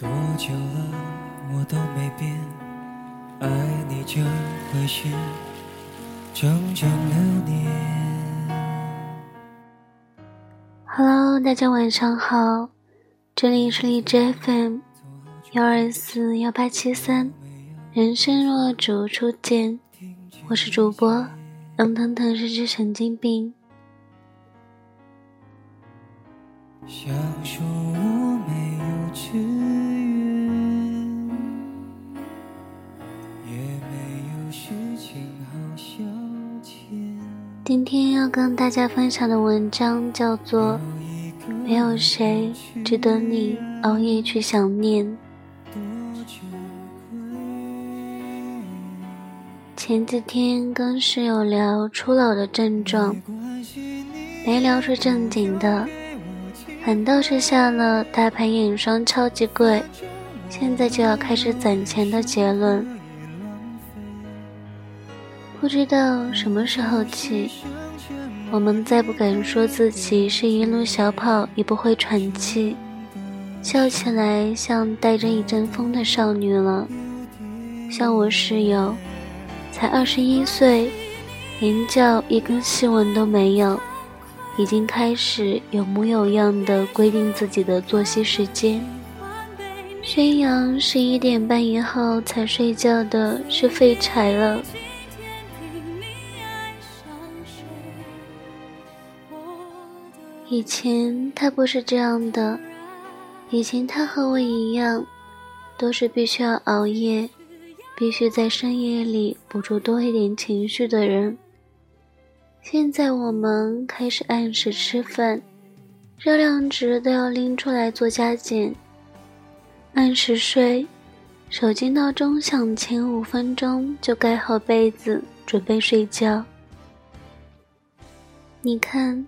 多久了，我都没变，爱你这回事，整整六年。Hello，大家晚上好，这里是荔枝 FM 幺二四幺八七三，人生若只初见，我是主播杨腾腾，是只神经病。想说我没有志今天要跟大家分享的文章叫做《没有谁值得你熬夜去想念》。前几天跟室友聊初老的症状，没聊出正经的。反倒是下了大牌眼霜超级贵，现在就要开始攒钱的结论。不知道什么时候起，我们再不敢说自己是一路小跑也不会喘气，笑起来像带着一阵风的少女了。像我室友，才二十一岁，连觉一根细纹都没有。已经开始有模有样的规定自己的作息时间，宣扬十一点半以后才睡觉的是废柴了。以前他不是这样的，以前他和我一样，都是必须要熬夜，必须在深夜里捕捉多一点情绪的人。现在我们开始按时吃饭，热量值都要拎出来做加减。按时睡，手机闹钟响前五分钟就盖好被子准备睡觉。你看，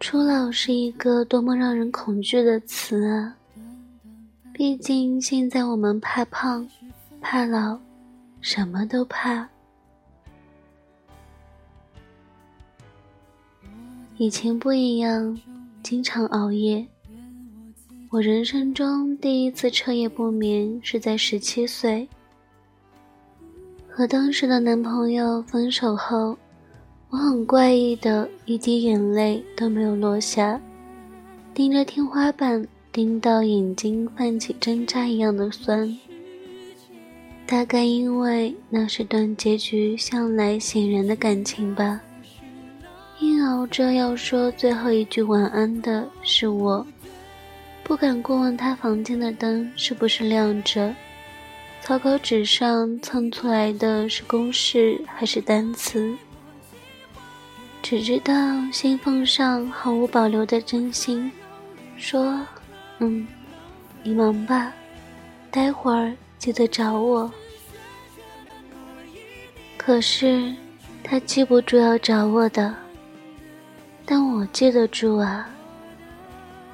初老是一个多么让人恐惧的词啊！毕竟现在我们怕胖，怕老，什么都怕。以前不一样，经常熬夜。我人生中第一次彻夜不眠是在十七岁，和当时的男朋友分手后，我很怪异的一滴眼泪都没有落下，盯着天花板，盯到眼睛泛起针扎一样的酸。大概因为那是段结局向来显然的感情吧。硬熬着要说最后一句晚安的是我，不敢过问他房间的灯是不是亮着，草稿纸上蹭出来的是公式还是单词，只知道信封上毫无保留的真心，说：“嗯，你忙吧，待会儿记得找我。”可是他记不住要找我的。但我记得住啊！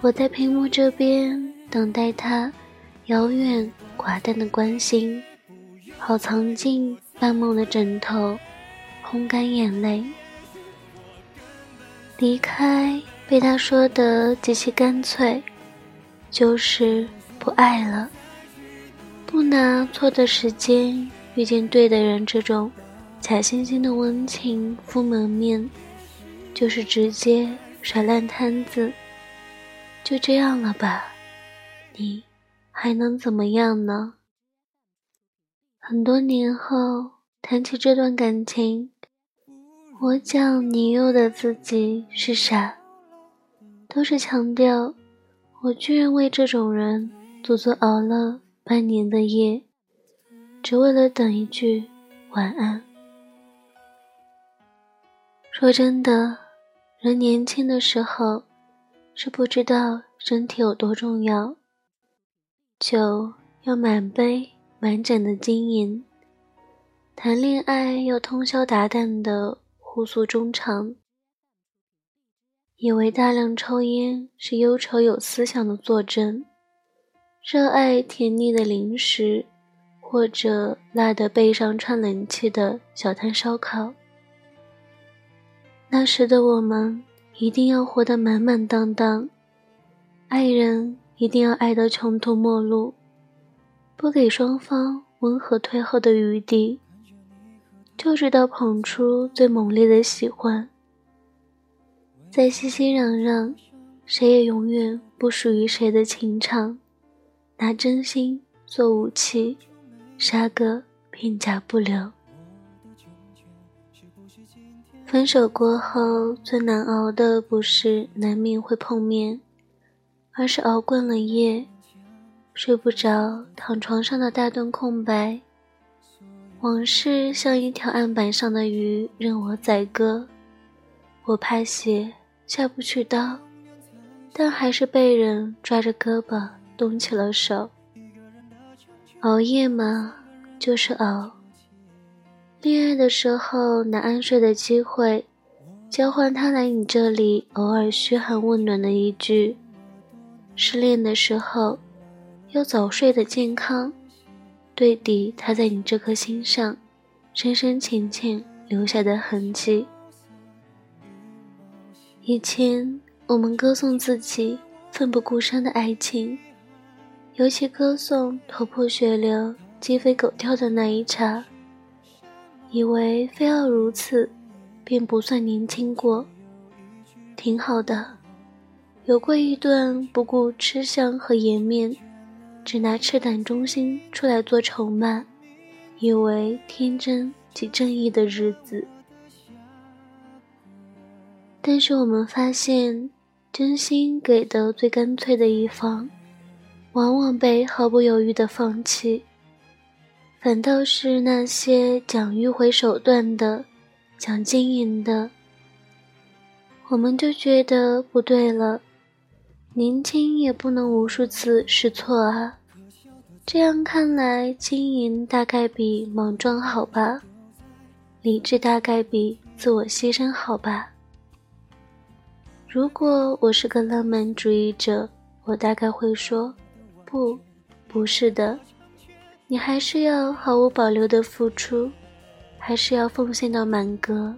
我在屏幕这边等待他遥远寡淡的关心，好藏进半梦的枕头，烘干眼泪。离开被他说的极其干脆，就是不爱了。不拿错的时间遇见对的人，这种假惺惺的温情敷门面。就是直接甩烂摊子，就这样了吧？你还能怎么样呢？很多年后谈起这段感情，我讲年幼的自己是傻，都是强调我居然为这种人足足熬了半年的夜，只为了等一句晚安。说真的。人年轻的时候，是不知道身体有多重要，酒要满杯满盏的经营，谈恋爱要通宵达旦的互诉衷肠，以为大量抽烟是忧愁有思想的作证，热爱甜腻的零食，或者辣得背上串冷气的小摊烧烤。那时的我们一定要活得满满当当，爱人一定要爱得穷途末路，不给双方温和退后的余地，就知道捧出最猛烈的喜欢。在熙熙攘攘，谁也永远不属于谁的情场，拿真心做武器，杀个片甲不留。分手过后最难熬的不是难免会碰面，而是熬惯了夜，睡不着，躺床上的大段空白。往事像一条案板上的鱼，任我宰割。我怕血。下不去刀，但还是被人抓着胳膊动起了手。熬夜嘛，就是熬。恋爱的时候拿安睡的机会，交换他来你这里偶尔嘘寒问暖的一句；失恋的时候，要早睡的健康，对抵他在你这颗心上深深浅浅留下的痕迹。以前我们歌颂自己奋不顾身的爱情，尤其歌颂头破血流、鸡飞狗跳的那一茬，以为非要如此，便不算年轻过，挺好的。有过一段不顾吃相和颜面，只拿赤胆忠心出来做筹码，以为天真及正义的日子。但是我们发现，真心给的最干脆的一方，往往被毫不犹豫的放弃。反倒是那些讲迂回手段的、讲经营的，我们就觉得不对了。年轻也不能无数次试错啊！这样看来，经营大概比莽撞好吧？理智大概比自我牺牲好吧？如果我是个浪漫主义者，我大概会说：“不，不是的，你还是要毫无保留的付出，还是要奉献到满格。”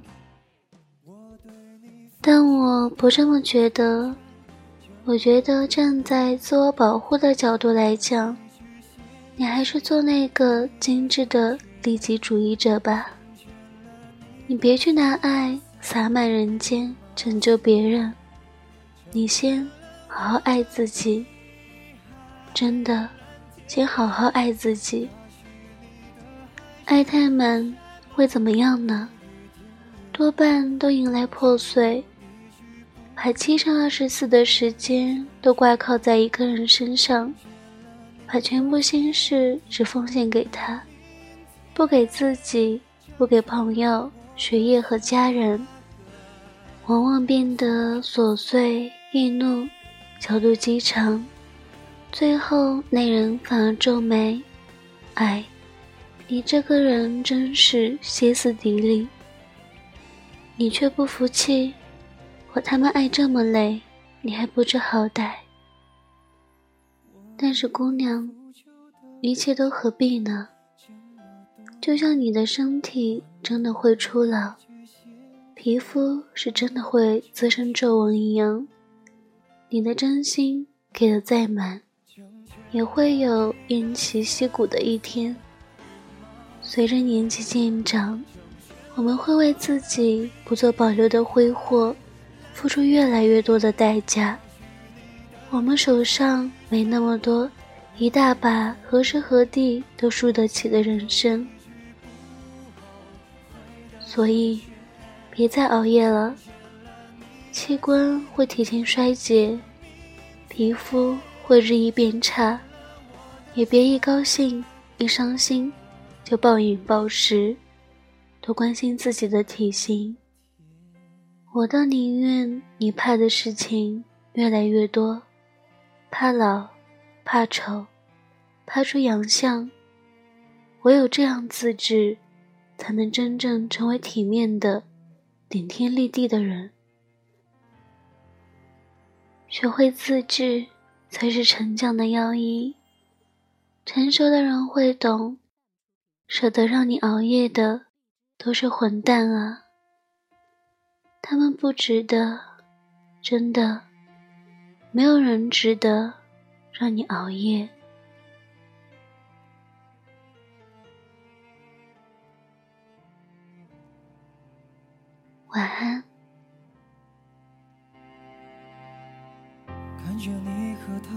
但我不这么觉得，我觉得站在自我保护的角度来讲，你还是做那个精致的利己主义者吧。你别去拿爱洒满人间，拯救别人。你先好好爱自己，真的，先好好爱自己。爱太满会怎么样呢？多半都迎来破碎。把七乘二十四的时间都挂靠在一个人身上，把全部心事只奉献给他，不给自己，不给朋友、学业和家人，往往变得琐碎。易怒，角度极长，最后那人反而皱眉：“哎，你这个人真是歇斯底里。你却不服气，我他妈爱这么累，你还不知好歹。但是姑娘，一切都何必呢？就像你的身体真的会出老，皮肤是真的会滋生皱纹一样。”你的真心给的再满，也会有偃旗息鼓的一天。随着年纪渐长，我们会为自己不做保留的挥霍，付出越来越多的代价。我们手上没那么多一大把何时何地都输得起的人生，所以别再熬夜了。器官会提前衰竭，皮肤会日益变差，也别一高兴一伤心就暴饮暴食，多关心自己的体型。我倒宁愿你怕的事情越来越多，怕老，怕丑，怕出洋相。唯有这样自制，才能真正成为体面的、顶天立地的人。学会自制，才是成长的要义。成熟的人会懂，舍得让你熬夜的，都是混蛋啊！他们不值得真的没有人值得让你熬夜。晚安。看着你和他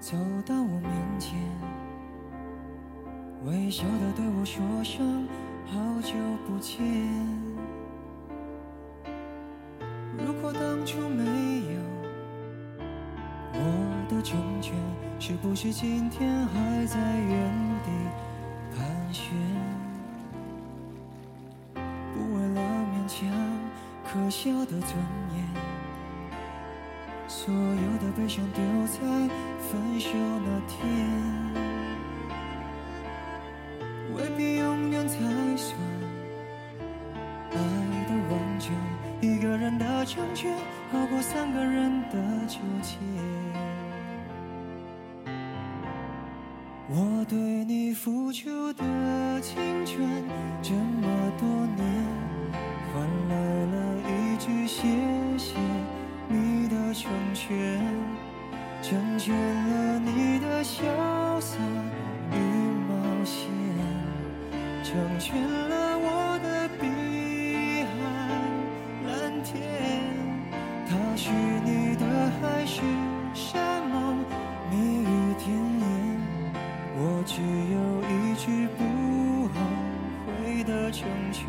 走到我面前微笑的对我说声好久不见。就没有我的成全，是不是今天还在原地盘旋？不为了勉强可笑的尊严。所有的悲伤丢在分手那天，成全，好过三个人的纠结。我对你付出的青春，这么多年，换来了一句谢谢。你的成全，成全了你的潇洒与冒险，成全了全，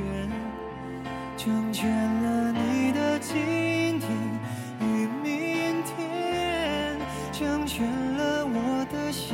成全了你的今天与明天。成全了我的下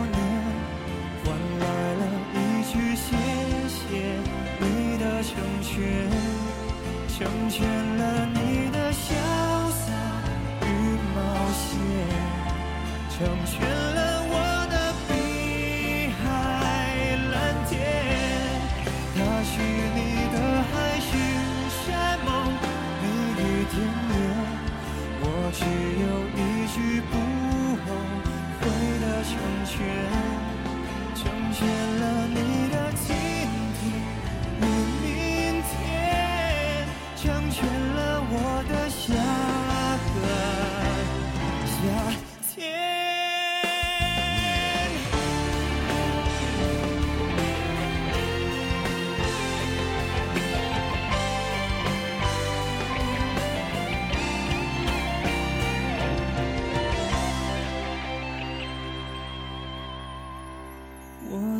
成全，成全了